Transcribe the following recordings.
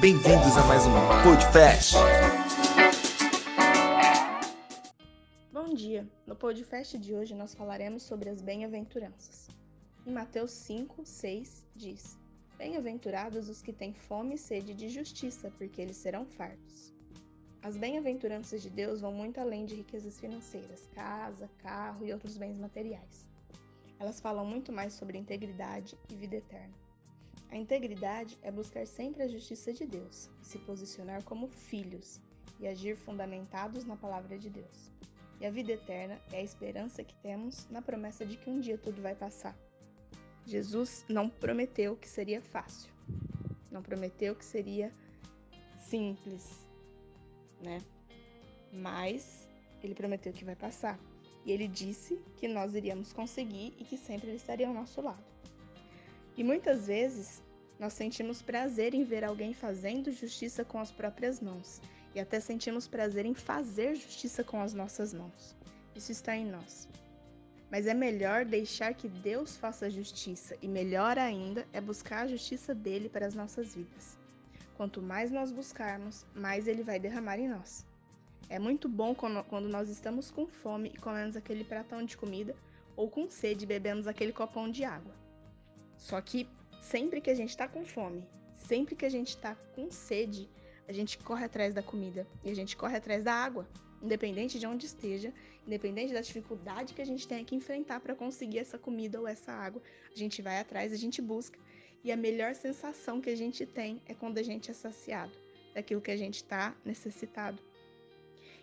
Bem-vindos a mais um Podcast. Bom dia! No podcast de hoje nós falaremos sobre as bem-aventuranças. Em Mateus 5, 6 diz: Bem-aventurados os que têm fome e sede de justiça, porque eles serão fartos. As bem-aventuranças de Deus vão muito além de riquezas financeiras, casa, carro e outros bens materiais. Elas falam muito mais sobre integridade e vida eterna. A integridade é buscar sempre a justiça de Deus, se posicionar como filhos e agir fundamentados na palavra de Deus. E a vida eterna é a esperança que temos na promessa de que um dia tudo vai passar. Jesus não prometeu que seria fácil, não prometeu que seria simples, né? Mas ele prometeu que vai passar. E ele disse que nós iríamos conseguir e que sempre ele estaria ao nosso lado. E muitas vezes nós sentimos prazer em ver alguém fazendo justiça com as próprias mãos e até sentimos prazer em fazer justiça com as nossas mãos. Isso está em nós. Mas é melhor deixar que Deus faça justiça e melhor ainda é buscar a justiça dele para as nossas vidas. Quanto mais nós buscarmos, mais ele vai derramar em nós. É muito bom quando nós estamos com fome e comemos aquele pratão de comida ou com sede e bebemos aquele copão de água. Só que sempre que a gente está com fome, sempre que a gente está com sede, a gente corre atrás da comida e a gente corre atrás da água, independente de onde esteja, independente da dificuldade que a gente tenha que enfrentar para conseguir essa comida ou essa água, a gente vai atrás, a gente busca. E a melhor sensação que a gente tem é quando a gente é saciado daquilo que a gente está necessitado.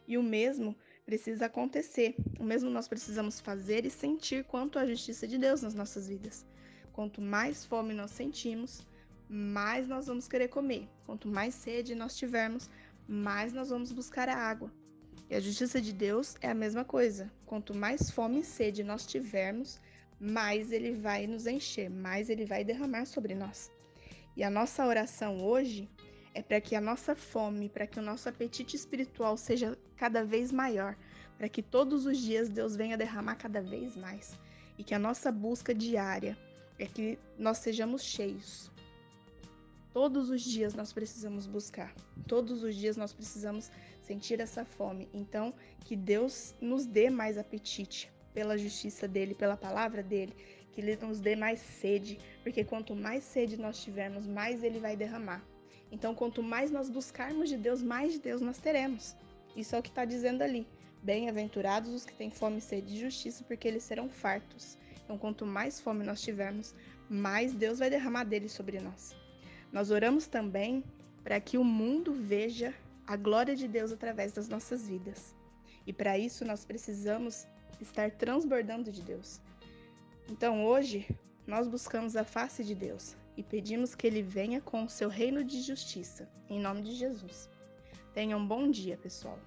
E o mesmo precisa acontecer, o mesmo nós precisamos fazer e sentir quanto à justiça de Deus nas nossas vidas. Quanto mais fome nós sentimos, mais nós vamos querer comer. Quanto mais sede nós tivermos, mais nós vamos buscar a água. E a justiça de Deus é a mesma coisa. Quanto mais fome e sede nós tivermos, mais ele vai nos encher, mais ele vai derramar sobre nós. E a nossa oração hoje é para que a nossa fome, para que o nosso apetite espiritual seja cada vez maior, para que todos os dias Deus venha derramar cada vez mais e que a nossa busca diária é que nós sejamos cheios. Todos os dias nós precisamos buscar, todos os dias nós precisamos sentir essa fome. Então, que Deus nos dê mais apetite pela justiça dele, pela palavra dele, que ele nos dê mais sede, porque quanto mais sede nós tivermos, mais ele vai derramar. Então, quanto mais nós buscarmos de Deus, mais de Deus nós teremos. Isso é o que está dizendo ali. Bem-aventurados os que têm fome e sede de justiça, porque eles serão fartos. Então, quanto mais fome nós tivermos, mais Deus vai derramar dele sobre nós. Nós oramos também para que o mundo veja a glória de Deus através das nossas vidas. E para isso nós precisamos estar transbordando de Deus. Então hoje nós buscamos a face de Deus e pedimos que Ele venha com o seu reino de justiça, em nome de Jesus. Tenham um bom dia, pessoal.